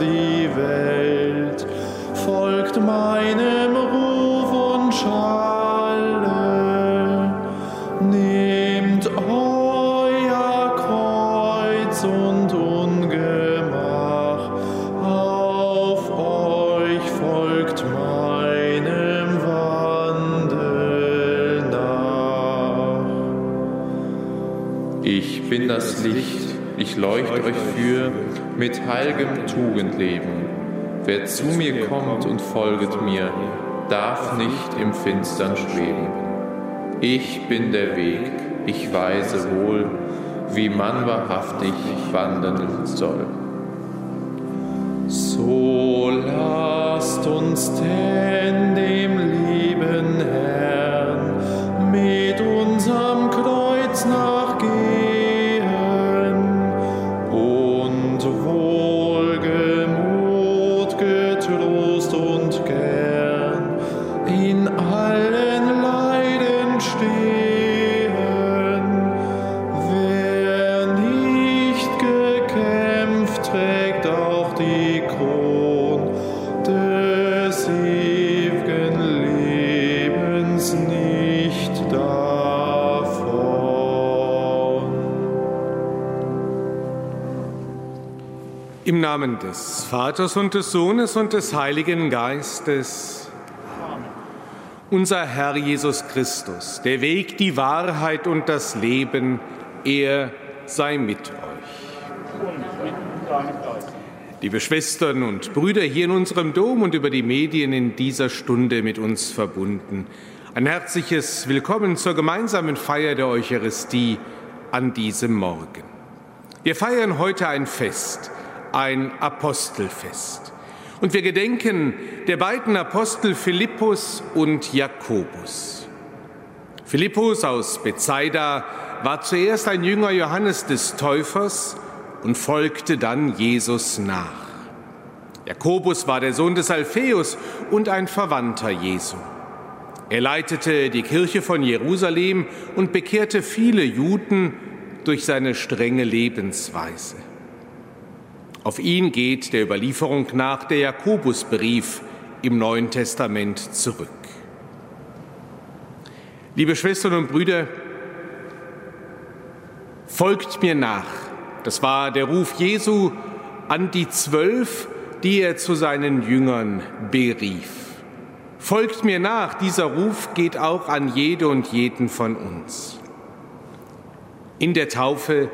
die Welt, folgt meinem Ruf und Schalle, nehmt euer Kreuz und Ungemach, auf euch folgt meinem Wandel nach. Ich bin das Licht, ich leuchte euch für, mit heiligem Tugendleben. Wer zu mir kommt und folget mir, darf nicht im Finstern schweben. Ich bin der Weg, ich weise wohl, wie man wahrhaftig wandeln soll. So lasst uns denn Namen des Vaters und des Sohnes und des Heiligen Geistes. Amen. Unser Herr Jesus Christus, der Weg, die Wahrheit und das Leben, er sei mit euch. Liebe Schwestern und Brüder hier in unserem Dom und über die Medien in dieser Stunde mit uns verbunden, ein herzliches Willkommen zur gemeinsamen Feier der Eucharistie an diesem Morgen. Wir feiern heute ein Fest, ein Apostelfest. Und wir gedenken der beiden Apostel Philippus und Jakobus. Philippus aus Bethsaida war zuerst ein Jünger Johannes des Täufers und folgte dann Jesus nach. Jakobus war der Sohn des Alpheus und ein Verwandter Jesu. Er leitete die Kirche von Jerusalem und bekehrte viele Juden durch seine strenge Lebensweise. Auf ihn geht der Überlieferung nach der Jakobusbrief im Neuen Testament zurück. Liebe Schwestern und Brüder, folgt mir nach. Das war der Ruf Jesu an die Zwölf, die er zu seinen Jüngern berief. Folgt mir nach, dieser Ruf geht auch an jede und jeden von uns. In der Taufe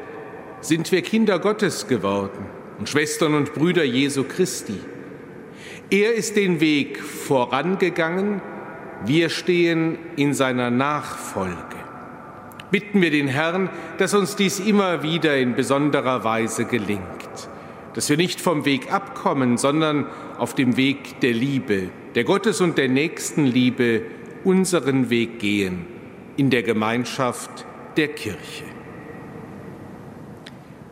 sind wir Kinder Gottes geworden und Schwestern und Brüder Jesu Christi. Er ist den Weg vorangegangen, wir stehen in seiner Nachfolge. Bitten wir den Herrn, dass uns dies immer wieder in besonderer Weise gelingt, dass wir nicht vom Weg abkommen, sondern auf dem Weg der Liebe, der Gottes und der Nächstenliebe unseren Weg gehen in der Gemeinschaft der Kirche.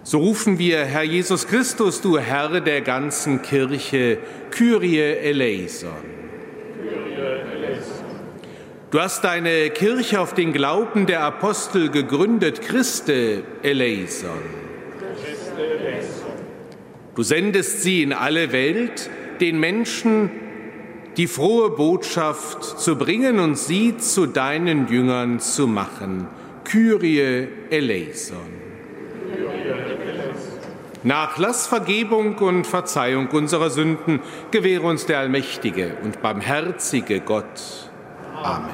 So rufen wir, Herr Jesus Christus, du Herr der ganzen Kirche, Kyrie eleison. Du hast deine Kirche auf den Glauben der Apostel gegründet, Christe eleison. Du sendest sie in alle Welt, den Menschen die frohe Botschaft zu bringen und sie zu deinen Jüngern zu machen. Kyrie eleison. Nachlass, Vergebung und Verzeihung unserer Sünden gewähre uns der allmächtige und barmherzige Gott. Amen.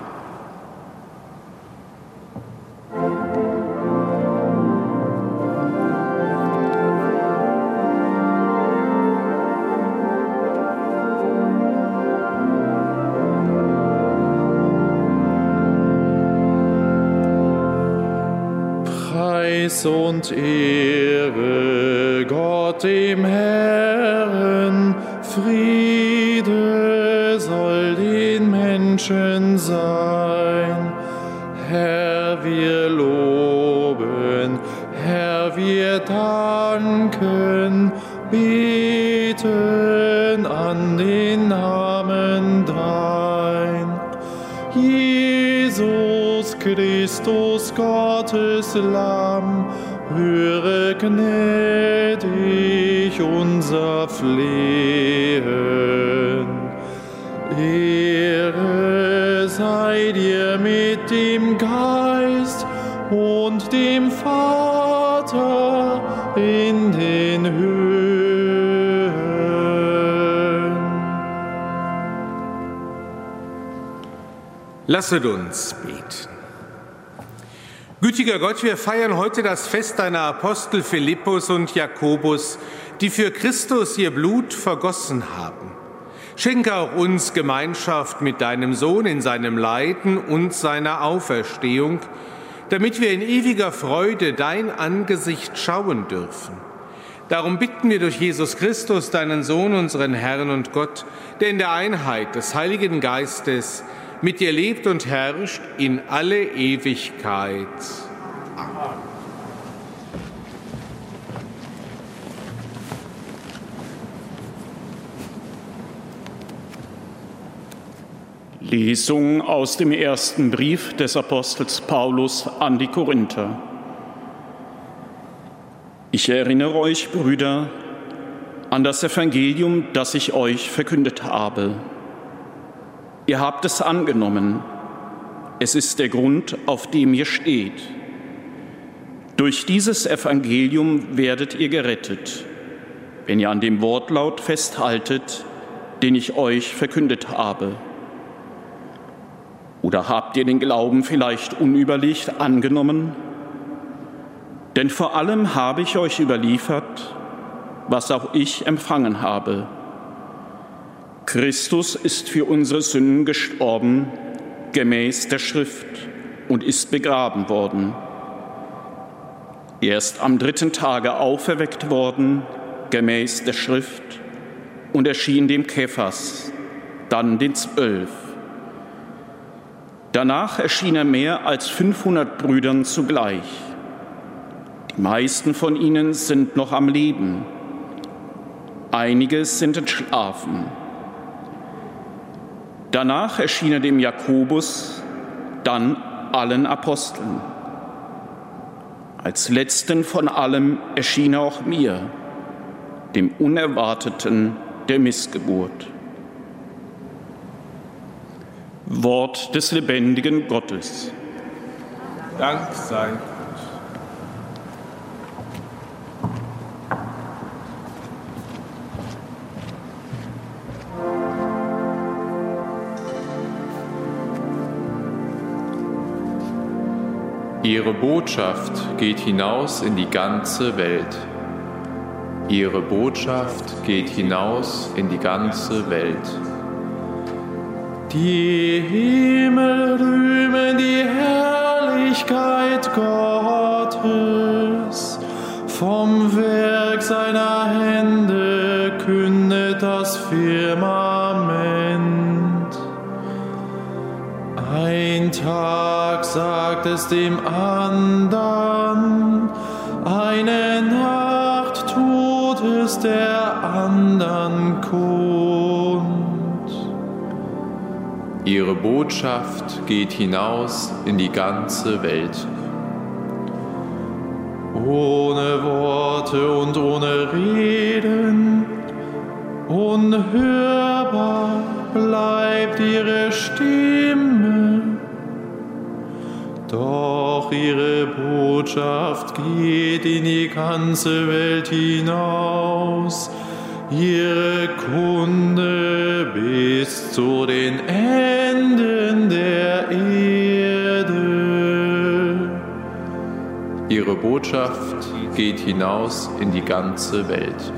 Preis und Ehre dem Herrn, Friede soll den Menschen sein. Herr, wir loben, Herr, wir danken, beten an den Namen dein. Jesus Christus, Gottes Lamm, höre gnädig unser Flehen. Ehre sei dir mit dem Geist und dem Vater in den Höhen. Lasset uns beten. Gütiger Gott, wir feiern heute das Fest deiner Apostel Philippus und Jakobus, die für Christus ihr Blut vergossen haben. Schenke auch uns Gemeinschaft mit deinem Sohn in seinem Leiden und seiner Auferstehung, damit wir in ewiger Freude dein Angesicht schauen dürfen. Darum bitten wir durch Jesus Christus, deinen Sohn, unseren Herrn und Gott, der in der Einheit des Heiligen Geistes mit dir lebt und herrscht in alle Ewigkeit. Amen. Lesung aus dem ersten Brief des Apostels Paulus an die Korinther. Ich erinnere euch, Brüder, an das Evangelium, das ich euch verkündet habe Ihr habt es angenommen. Es ist der Grund, auf dem ihr steht. Durch dieses Evangelium werdet ihr gerettet, wenn ihr an dem Wortlaut festhaltet, den ich euch verkündet habe. Oder habt ihr den Glauben vielleicht unüberlegt angenommen? Denn vor allem habe ich euch überliefert, was auch ich empfangen habe Christus ist für unsere Sünden gestorben, gemäß der Schrift, und ist begraben worden. Er ist am dritten Tage auferweckt worden, gemäß der Schrift, und erschien dem Kephas, dann den Zwölf. Danach erschien er mehr als 500 Brüdern zugleich. Die meisten von ihnen sind noch am Leben. Einige sind entschlafen. Danach erschien er dem Jakobus, dann allen Aposteln. Als letzten von allem erschien er auch mir, dem Unerwarteten der Missgeburt. Wort des lebendigen Gottes. Dank sei Ihre Botschaft geht hinaus in die ganze Welt. Ihre Botschaft geht hinaus in die ganze Welt. Die Himmel rühmen die Herrlichkeit Gottes. Vom Werk seiner Hände kündet das Firmament. Ein Tag sagt es dem andern, eine Nacht tut es der andern kund. Ihre Botschaft geht hinaus in die ganze Welt. Ohne Worte und ohne Reden, unhörbar bleibt ihre Stimme doch ihre Botschaft geht in die ganze Welt hinaus, ihre Kunde bis zu den Enden der Erde. Ihre Botschaft geht hinaus in die ganze Welt.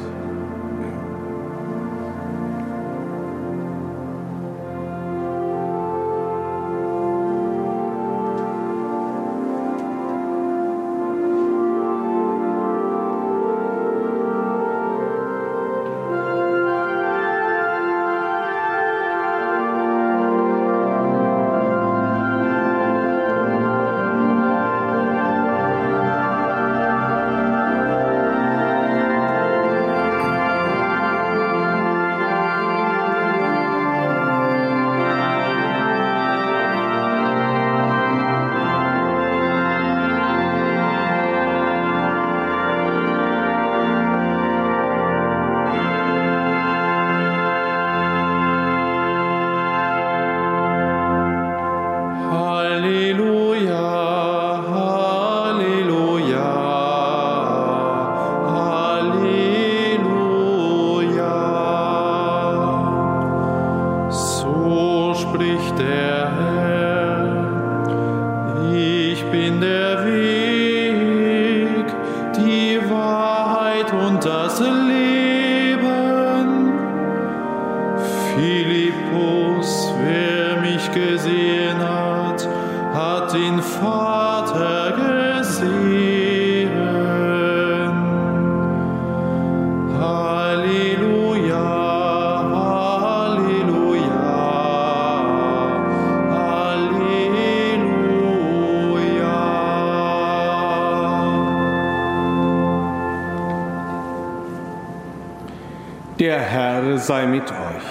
Sei mit euch.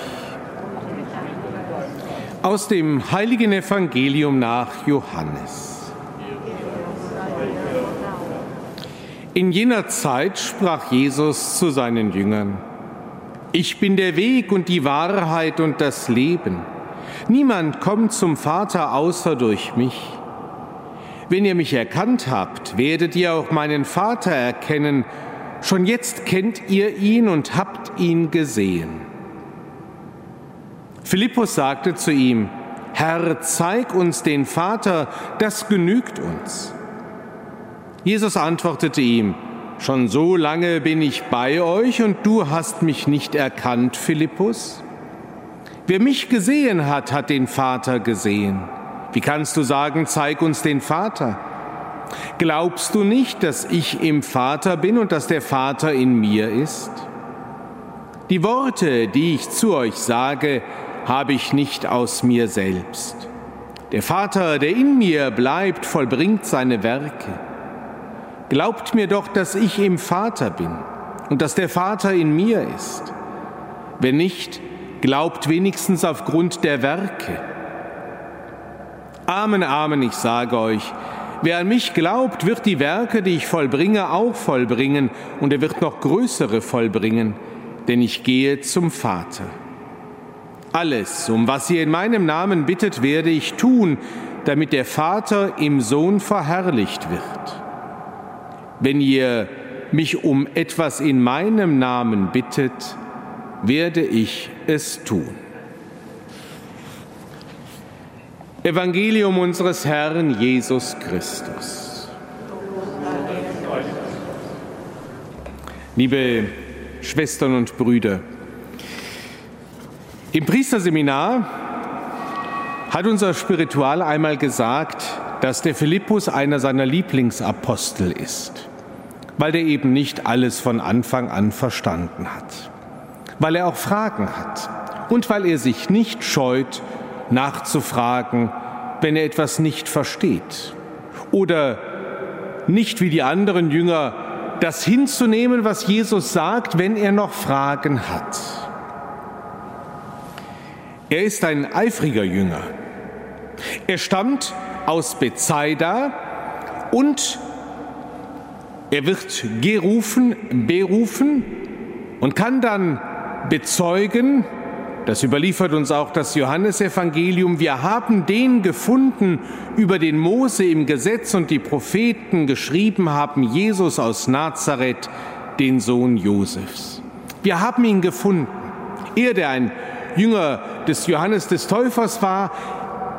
Aus dem heiligen Evangelium nach Johannes. In jener Zeit sprach Jesus zu seinen Jüngern, Ich bin der Weg und die Wahrheit und das Leben. Niemand kommt zum Vater außer durch mich. Wenn ihr mich erkannt habt, werdet ihr auch meinen Vater erkennen. Schon jetzt kennt ihr ihn und habt ihn gesehen. Philippus sagte zu ihm, Herr, zeig uns den Vater, das genügt uns. Jesus antwortete ihm, Schon so lange bin ich bei euch und du hast mich nicht erkannt, Philippus? Wer mich gesehen hat, hat den Vater gesehen. Wie kannst du sagen, zeig uns den Vater? Glaubst du nicht, dass ich im Vater bin und dass der Vater in mir ist? Die Worte, die ich zu euch sage, habe ich nicht aus mir selbst. Der Vater, der in mir bleibt, vollbringt seine Werke. Glaubt mir doch, dass ich im Vater bin und dass der Vater in mir ist. Wenn nicht, glaubt wenigstens aufgrund der Werke. Amen, Amen, ich sage euch, wer an mich glaubt, wird die Werke, die ich vollbringe, auch vollbringen, und er wird noch größere vollbringen, denn ich gehe zum Vater. Alles, um was ihr in meinem Namen bittet, werde ich tun, damit der Vater im Sohn verherrlicht wird. Wenn ihr mich um etwas in meinem Namen bittet, werde ich es tun. Evangelium unseres Herrn Jesus Christus. Liebe Schwestern und Brüder, im Priesterseminar hat unser Spiritual einmal gesagt, dass der Philippus einer seiner Lieblingsapostel ist, weil er eben nicht alles von Anfang an verstanden hat, weil er auch Fragen hat und weil er sich nicht scheut, nachzufragen, wenn er etwas nicht versteht oder nicht wie die anderen Jünger das hinzunehmen, was Jesus sagt, wenn er noch Fragen hat. Er ist ein eifriger Jünger. Er stammt aus Bethsaida und er wird gerufen, berufen und kann dann bezeugen, das überliefert uns auch das Johannesevangelium, wir haben den gefunden, über den Mose im Gesetz und die Propheten geschrieben haben, Jesus aus Nazareth, den Sohn Josefs. Wir haben ihn gefunden. Er, der ein Jünger des Johannes des Täufers war,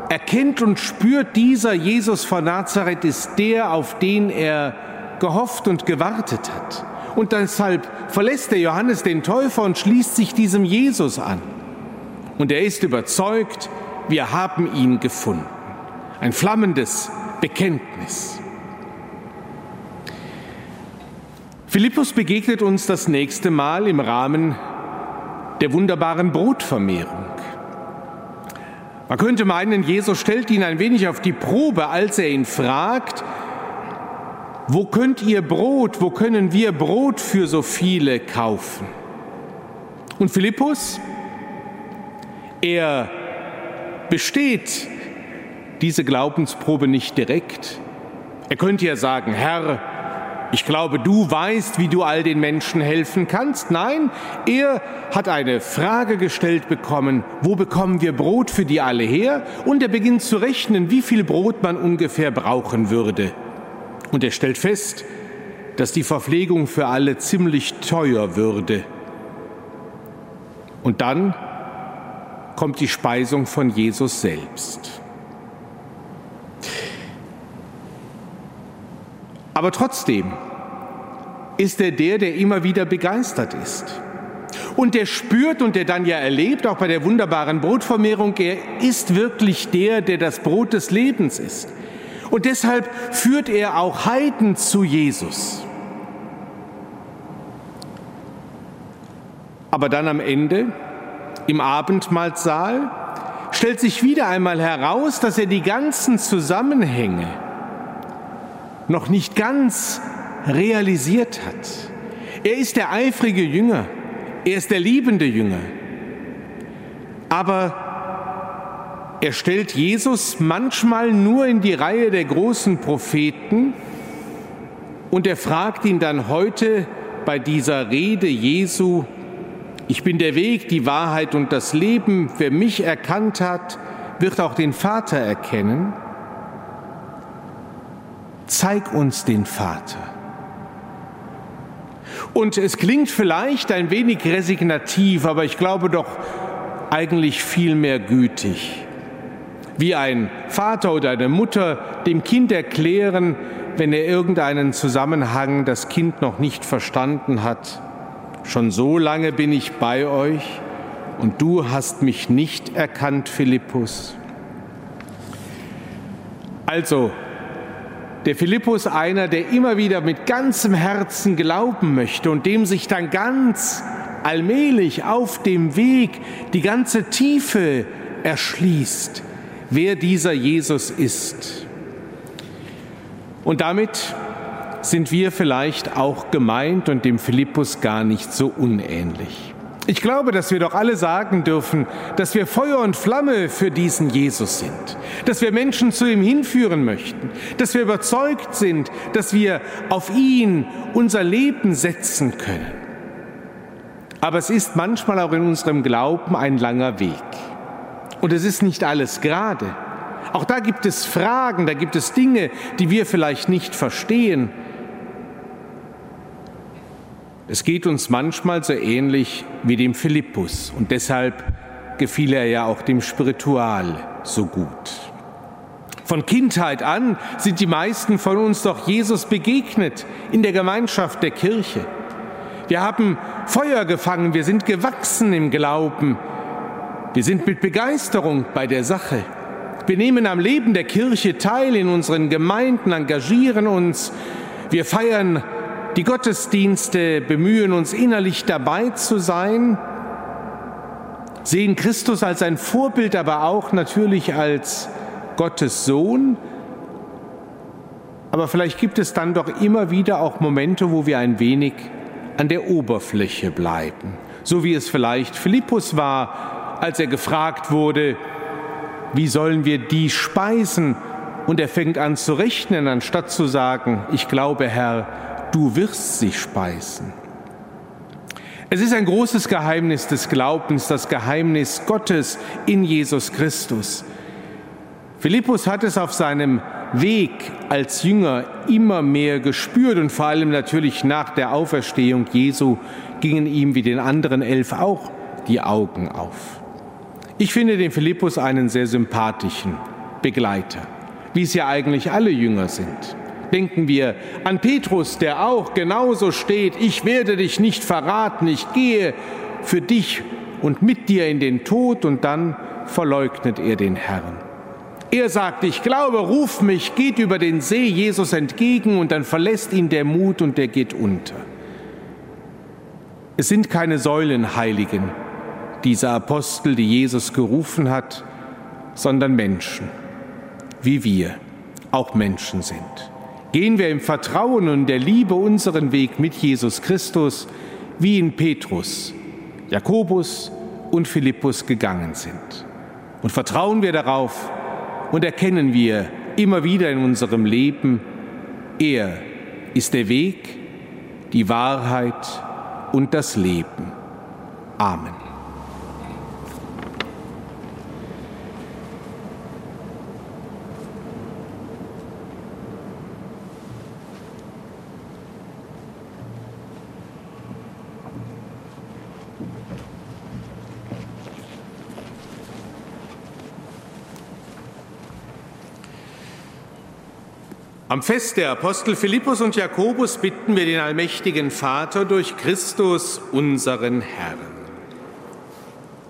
erkennt und spürt, dieser Jesus von Nazareth ist der, auf den er gehofft und gewartet hat. Und deshalb verlässt der Johannes den Täufer und schließt sich diesem Jesus an. Und er ist überzeugt, wir haben ihn gefunden. Ein flammendes Bekenntnis. Philippus begegnet uns das nächste Mal im Rahmen der wunderbaren Brotvermehrung. Man könnte meinen, Jesus stellt ihn ein wenig auf die Probe, als er ihn fragt, wo könnt ihr Brot, wo können wir Brot für so viele kaufen? Und Philippus, er besteht diese Glaubensprobe nicht direkt. Er könnte ja sagen, Herr, ich glaube, du weißt, wie du all den Menschen helfen kannst. Nein, er hat eine Frage gestellt bekommen, wo bekommen wir Brot für die alle her? Und er beginnt zu rechnen, wie viel Brot man ungefähr brauchen würde. Und er stellt fest, dass die Verpflegung für alle ziemlich teuer würde. Und dann kommt die Speisung von Jesus selbst. Aber trotzdem ist er der, der immer wieder begeistert ist. und der spürt und der dann ja erlebt, auch bei der wunderbaren Brotvermehrung, er ist wirklich der, der das Brot des Lebens ist. Und deshalb führt er auch Heiden zu Jesus. Aber dann am Ende, im Abendmahlsaal, stellt sich wieder einmal heraus, dass er die ganzen Zusammenhänge noch nicht ganz realisiert hat. Er ist der eifrige Jünger, er ist der liebende Jünger. Aber er stellt Jesus manchmal nur in die Reihe der großen Propheten und er fragt ihn dann heute bei dieser Rede Jesu, ich bin der Weg, die Wahrheit und das Leben, wer mich erkannt hat, wird auch den Vater erkennen. Zeig uns den Vater. Und es klingt vielleicht ein wenig resignativ, aber ich glaube doch eigentlich viel mehr gütig. Wie ein Vater oder eine Mutter dem Kind erklären, wenn er irgendeinen Zusammenhang das Kind noch nicht verstanden hat. Schon so lange bin ich bei euch und du hast mich nicht erkannt, Philippus. Also, der Philippus einer, der immer wieder mit ganzem Herzen glauben möchte und dem sich dann ganz allmählich auf dem Weg die ganze Tiefe erschließt, wer dieser Jesus ist. Und damit sind wir vielleicht auch gemeint und dem Philippus gar nicht so unähnlich. Ich glaube, dass wir doch alle sagen dürfen, dass wir Feuer und Flamme für diesen Jesus sind, dass wir Menschen zu ihm hinführen möchten, dass wir überzeugt sind, dass wir auf ihn unser Leben setzen können. Aber es ist manchmal auch in unserem Glauben ein langer Weg. Und es ist nicht alles gerade. Auch da gibt es Fragen, da gibt es Dinge, die wir vielleicht nicht verstehen. Es geht uns manchmal so ähnlich wie dem Philippus und deshalb gefiel er ja auch dem Spiritual so gut. Von Kindheit an sind die meisten von uns doch Jesus begegnet in der Gemeinschaft der Kirche. Wir haben Feuer gefangen, wir sind gewachsen im Glauben, wir sind mit Begeisterung bei der Sache. Wir nehmen am Leben der Kirche teil in unseren Gemeinden, engagieren uns, wir feiern die Gottesdienste bemühen uns innerlich dabei zu sein, sehen Christus als ein Vorbild, aber auch natürlich als Gottes Sohn. Aber vielleicht gibt es dann doch immer wieder auch Momente, wo wir ein wenig an der Oberfläche bleiben. So wie es vielleicht Philippus war, als er gefragt wurde, wie sollen wir die speisen? Und er fängt an zu rechnen, anstatt zu sagen, ich glaube, Herr, du wirst sie speisen. Es ist ein großes Geheimnis des Glaubens, das Geheimnis Gottes in Jesus Christus. Philippus hat es auf seinem Weg als Jünger immer mehr gespürt und vor allem natürlich nach der Auferstehung Jesu gingen ihm wie den anderen elf auch die Augen auf. Ich finde den Philippus einen sehr sympathischen Begleiter, wie es ja eigentlich alle Jünger sind. Denken wir an Petrus, der auch genauso steht, ich werde dich nicht verraten, ich gehe für dich und mit dir in den Tod und dann verleugnet er den Herrn. Er sagt, ich glaube, ruf mich, geht über den See Jesus entgegen und dann verlässt ihn der Mut und der geht unter. Es sind keine Säulenheiligen, diese Apostel, die Jesus gerufen hat, sondern Menschen, wie wir auch Menschen sind gehen wir im Vertrauen und der Liebe unseren Weg mit Jesus Christus, wie in Petrus, Jakobus und Philippus gegangen sind. Und vertrauen wir darauf und erkennen wir immer wieder in unserem Leben, er ist der Weg, die Wahrheit und das Leben. Amen. Am Fest der Apostel Philippus und Jakobus bitten wir den allmächtigen Vater durch Christus, unseren Herrn.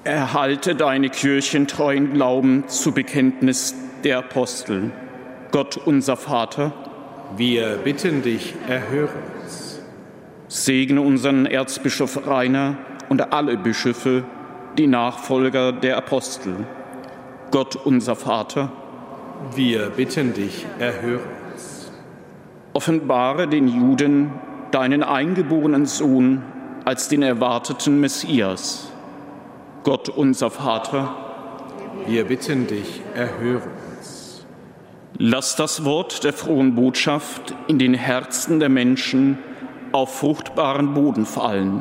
Erhalte deine kirchentreuen Glauben zu Bekenntnis der Apostel. Gott unser Vater, wir bitten dich, erhöre uns. Segne unseren Erzbischof Rainer und alle Bischöfe, die Nachfolger der Apostel. Gott unser Vater, wir bitten dich, erhöre uns. Offenbare den Juden deinen eingeborenen Sohn als den erwarteten Messias. Gott unser Vater, wir bitten dich, erhöre uns. Lass das Wort der frohen Botschaft in den Herzen der Menschen auf fruchtbaren Boden fallen.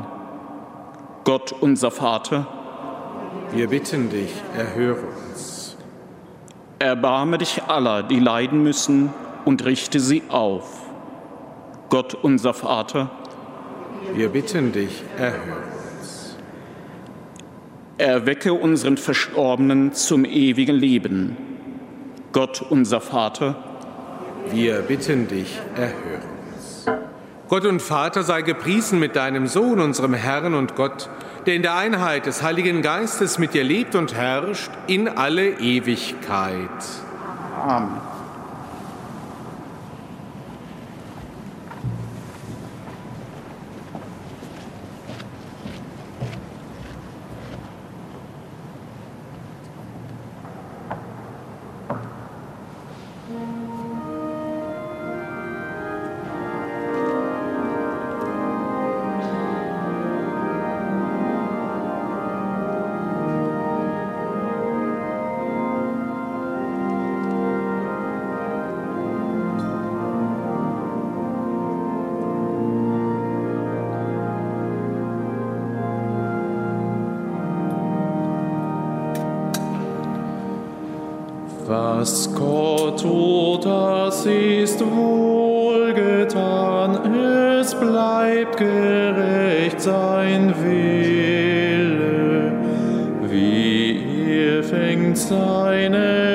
Gott unser Vater, wir bitten dich, erhöre uns. Erbarme dich aller, die leiden müssen, und richte sie auf. Gott unser Vater, wir bitten dich, erhöre uns. Erwecke unseren Verstorbenen zum ewigen Leben. Gott unser Vater, wir bitten dich, erhöre uns. Gott und Vater sei gepriesen mit deinem Sohn, unserem Herrn und Gott, der in der Einheit des Heiligen Geistes mit dir lebt und herrscht in alle Ewigkeit. Amen. Was Gott tut, das ist wohlgetan, es bleibt gerecht sein Wille. Wie er fängt seine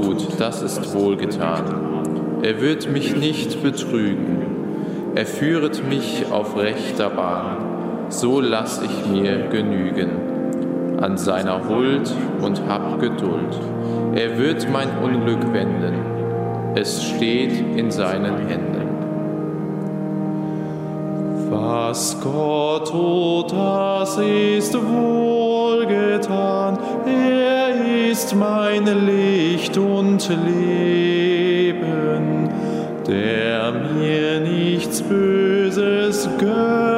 tut, das ist wohlgetan. Er wird mich nicht betrügen. Er führet mich auf rechter Bahn. So lass ich mir genügen. An seiner Huld und hab Geduld. Er wird mein Unglück wenden. Es steht in seinen Händen. Was Gott tut, das ist wohlgetan. Er ist mein Licht und Leben, der mir nichts Böses gönnen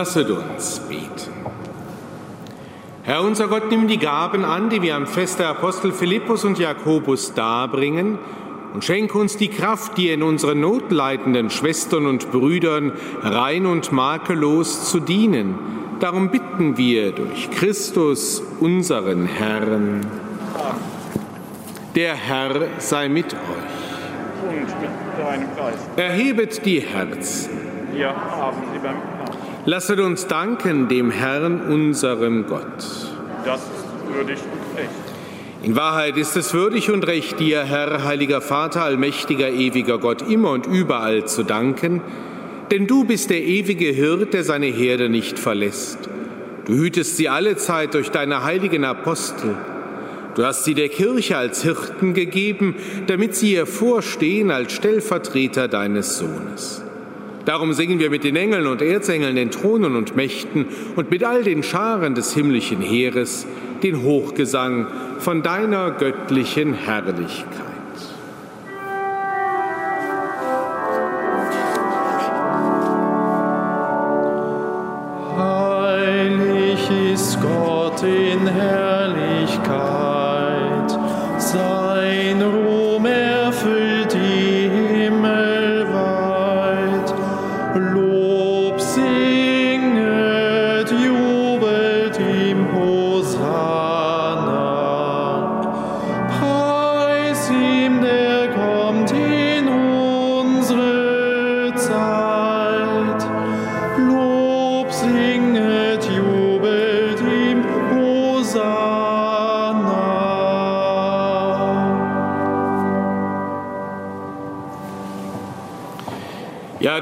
Lasset uns beten. Herr unser Gott, nimm die Gaben an, die wir am Fest der Apostel Philippus und Jakobus darbringen, und schenke uns die Kraft, dir in unseren notleidenden Schwestern und Brüdern rein und makellos zu dienen. Darum bitten wir durch Christus, unseren Herrn. Der Herr sei mit euch. Und mit deinem Geist. Erhebet die Herzen. Wir haben sie beim Herrn. Lasset uns danken dem Herrn, unserem Gott. Das ist würdig und recht. In Wahrheit ist es würdig und recht, dir, Herr, heiliger Vater, allmächtiger, ewiger Gott, immer und überall zu danken, denn du bist der ewige Hirt, der seine Herde nicht verlässt. Du hütest sie alle Zeit durch deine heiligen Apostel. Du hast sie der Kirche als Hirten gegeben, damit sie ihr vorstehen als Stellvertreter deines Sohnes. Darum singen wir mit den Engeln und Erzengeln, den Thronen und Mächten und mit all den Scharen des himmlischen Heeres den Hochgesang von deiner göttlichen Herrlichkeit.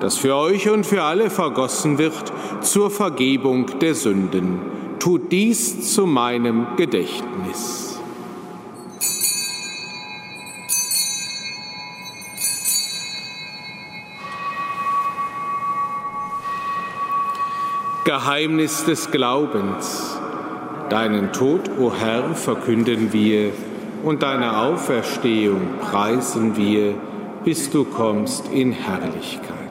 das für euch und für alle vergossen wird zur Vergebung der Sünden. Tut dies zu meinem Gedächtnis. Geheimnis des Glaubens. Deinen Tod, o Herr, verkünden wir und deine Auferstehung preisen wir, bis du kommst in Herrlichkeit.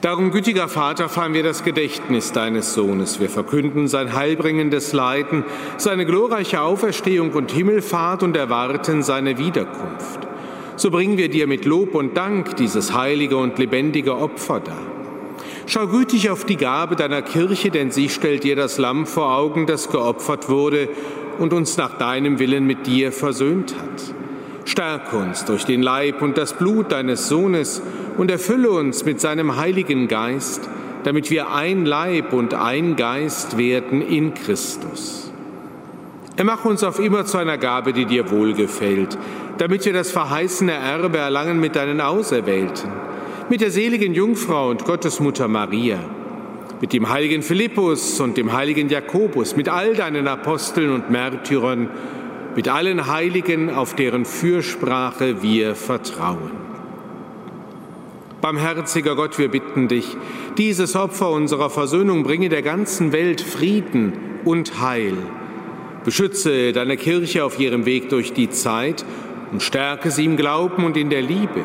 Darum, gütiger Vater, feiern wir das Gedächtnis deines Sohnes. Wir verkünden sein heilbringendes Leiden, seine glorreiche Auferstehung und Himmelfahrt und erwarten seine Wiederkunft. So bringen wir dir mit Lob und Dank dieses heilige und lebendige Opfer dar. Schau gütig auf die Gabe deiner Kirche, denn sie stellt dir das Lamm vor Augen, das geopfert wurde und uns nach deinem Willen mit dir versöhnt hat. Stärke uns durch den Leib und das Blut deines Sohnes und erfülle uns mit seinem Heiligen Geist, damit wir ein Leib und ein Geist werden in Christus. Er mache uns auf immer zu einer Gabe, die dir wohlgefällt, damit wir das verheißene Erbe erlangen mit deinen Auserwählten mit der seligen Jungfrau und Gottesmutter Maria, mit dem heiligen Philippus und dem heiligen Jakobus, mit all deinen Aposteln und Märtyrern, mit allen Heiligen, auf deren Fürsprache wir vertrauen. Barmherziger Gott, wir bitten dich, dieses Opfer unserer Versöhnung bringe der ganzen Welt Frieden und Heil. Beschütze deine Kirche auf ihrem Weg durch die Zeit und stärke sie im Glauben und in der Liebe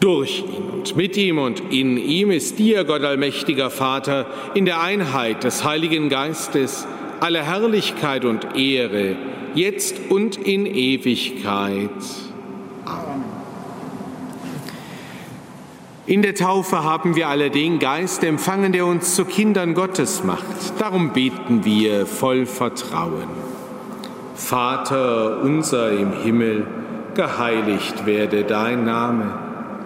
Durch ihn und mit ihm und in ihm ist dir, Gott allmächtiger Vater, in der Einheit des Heiligen Geistes alle Herrlichkeit und Ehre, jetzt und in Ewigkeit. Amen. In der Taufe haben wir alle den Geist empfangen, der uns zu Kindern Gottes macht. Darum beten wir voll Vertrauen. Vater unser im Himmel, geheiligt werde dein Name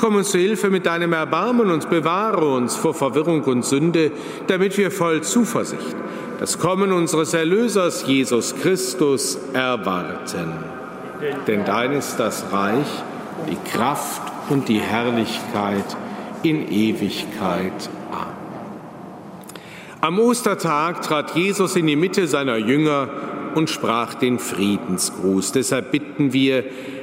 Komm uns zu Hilfe mit deinem Erbarmen und bewahre uns vor Verwirrung und Sünde, damit wir voll Zuversicht das Kommen unseres Erlösers Jesus Christus erwarten. Denn dein ist das Reich, die Kraft und die Herrlichkeit in Ewigkeit. Amen. Am Ostertag trat Jesus in die Mitte seiner Jünger und sprach den Friedensgruß. Deshalb bitten wir,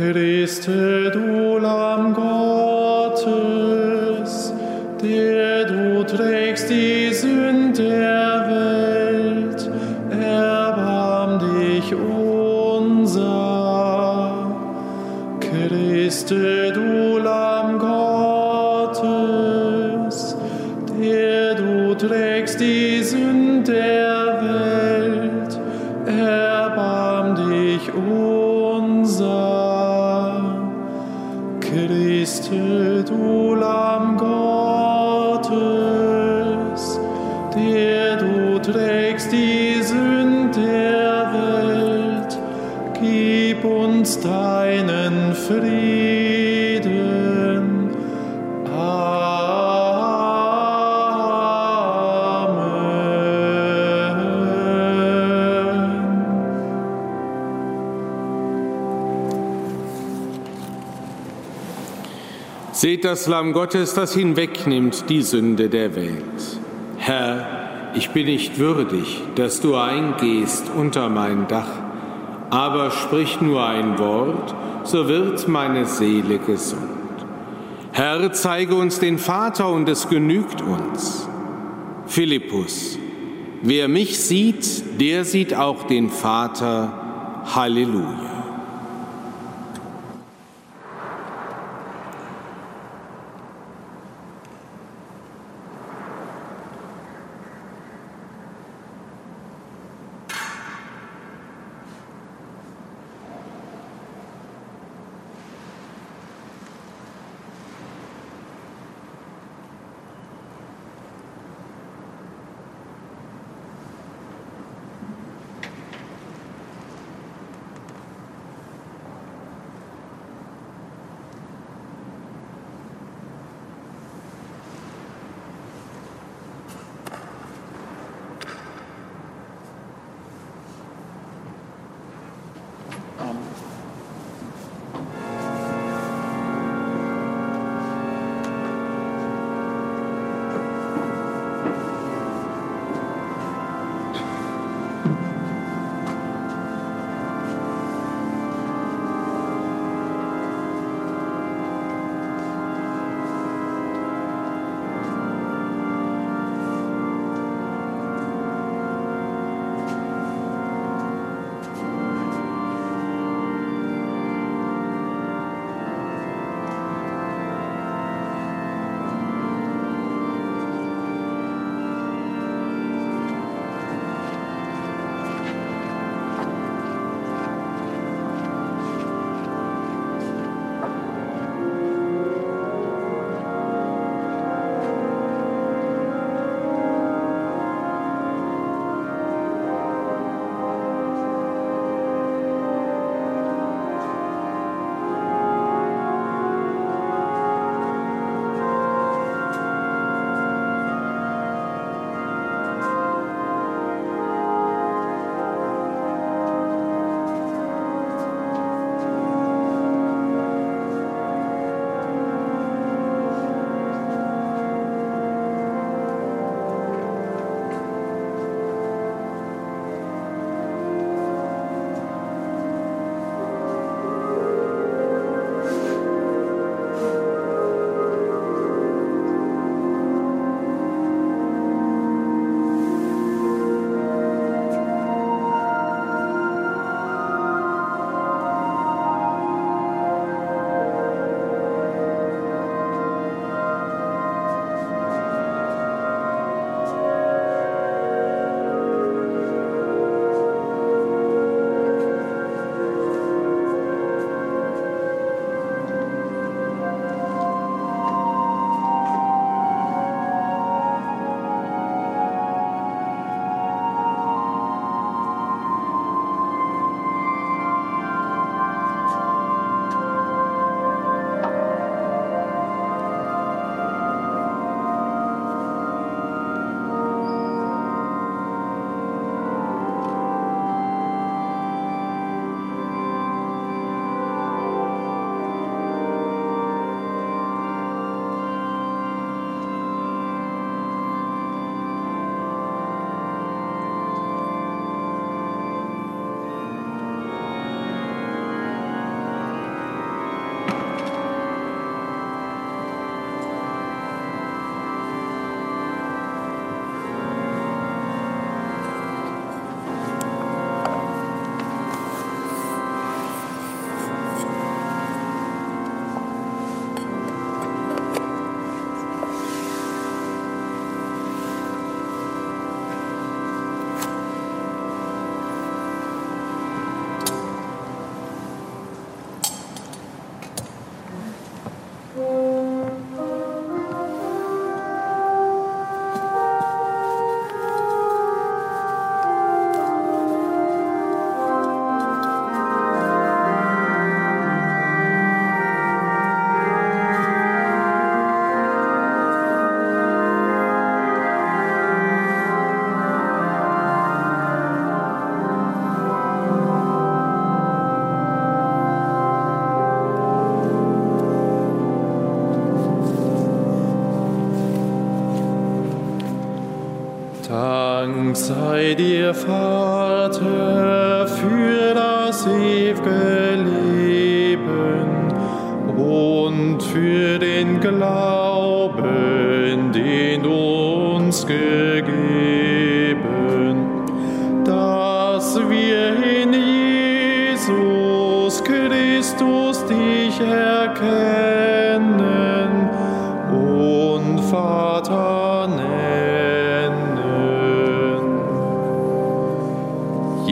Christe, du Lamm Gottes, der du trägst die Seht das Lamm Gottes, das hinwegnimmt die Sünde der Welt. Herr, ich bin nicht würdig, dass du eingehst unter mein Dach, aber sprich nur ein Wort, so wird meine Seele gesund. Herr, zeige uns den Vater und es genügt uns. Philippus, wer mich sieht, der sieht auch den Vater. Halleluja.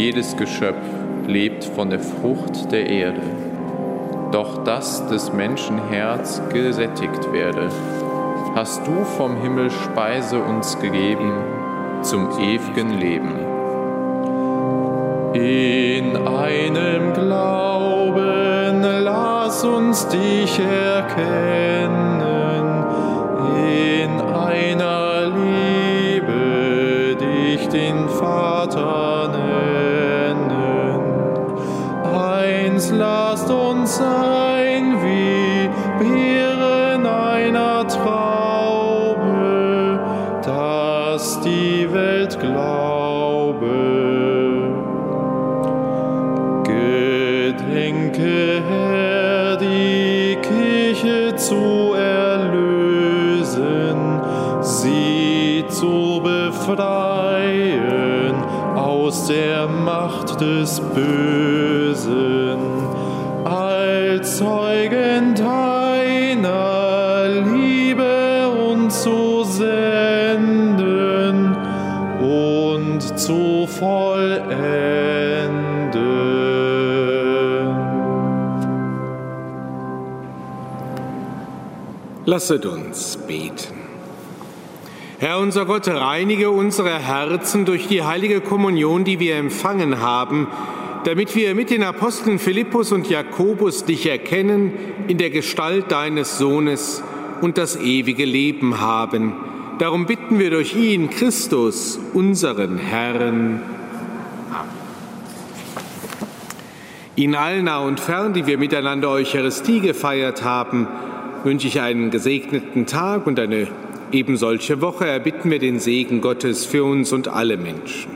Jedes Geschöpf lebt von der Frucht der Erde, doch dass des Menschen Herz gesättigt werde, hast du vom Himmel Speise uns gegeben zum ewigen Leben. In einem Glauben lass uns dich erkennen, in einer Liebe dich den Vater aus der Macht des Bösen, als Zeugen deiner Liebe uns zu senden und zu vollenden. Lasset uns beten. Herr unser Gott, reinige unsere Herzen durch die heilige Kommunion, die wir empfangen haben, damit wir mit den Aposteln Philippus und Jakobus dich erkennen in der Gestalt deines Sohnes und das ewige Leben haben. Darum bitten wir durch ihn, Christus, unseren Herrn. Ihnen allen nah und fern, die wir miteinander Eucharistie gefeiert haben, wünsche ich einen gesegneten Tag und eine ebensolche Woche. Erbitten wir den Segen Gottes für uns und alle Menschen.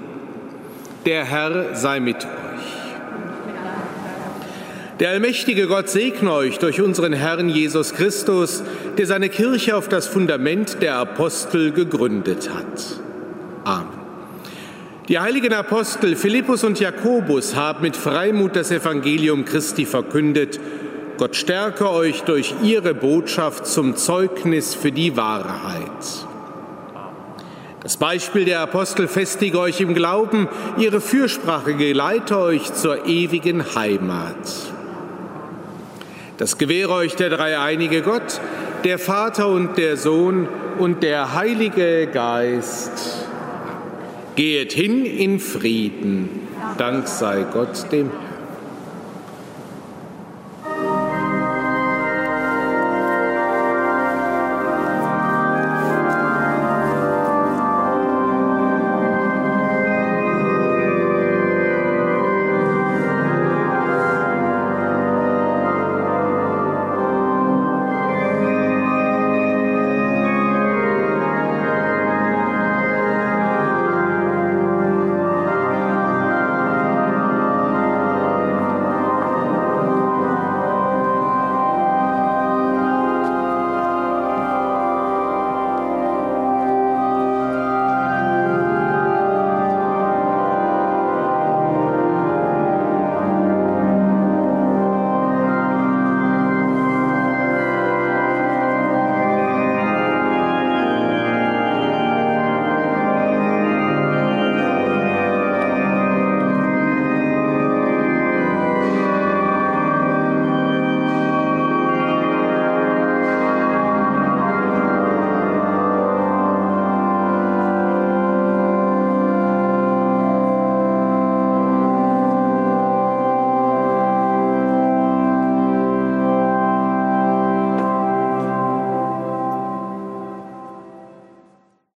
Der Herr sei mit euch. Der allmächtige Gott segne euch durch unseren Herrn Jesus Christus, der seine Kirche auf das Fundament der Apostel gegründet hat. Amen. Die heiligen Apostel Philippus und Jakobus haben mit Freimut das Evangelium Christi verkündet. Gott stärke euch durch ihre Botschaft zum Zeugnis für die Wahrheit. Das Beispiel der Apostel festige euch im Glauben, ihre Fürsprache geleite euch zur ewigen Heimat. Das gewähre euch der dreieinige Gott, der Vater und der Sohn und der Heilige Geist. Gehet hin in Frieden. Dank sei Gott dem Herrn.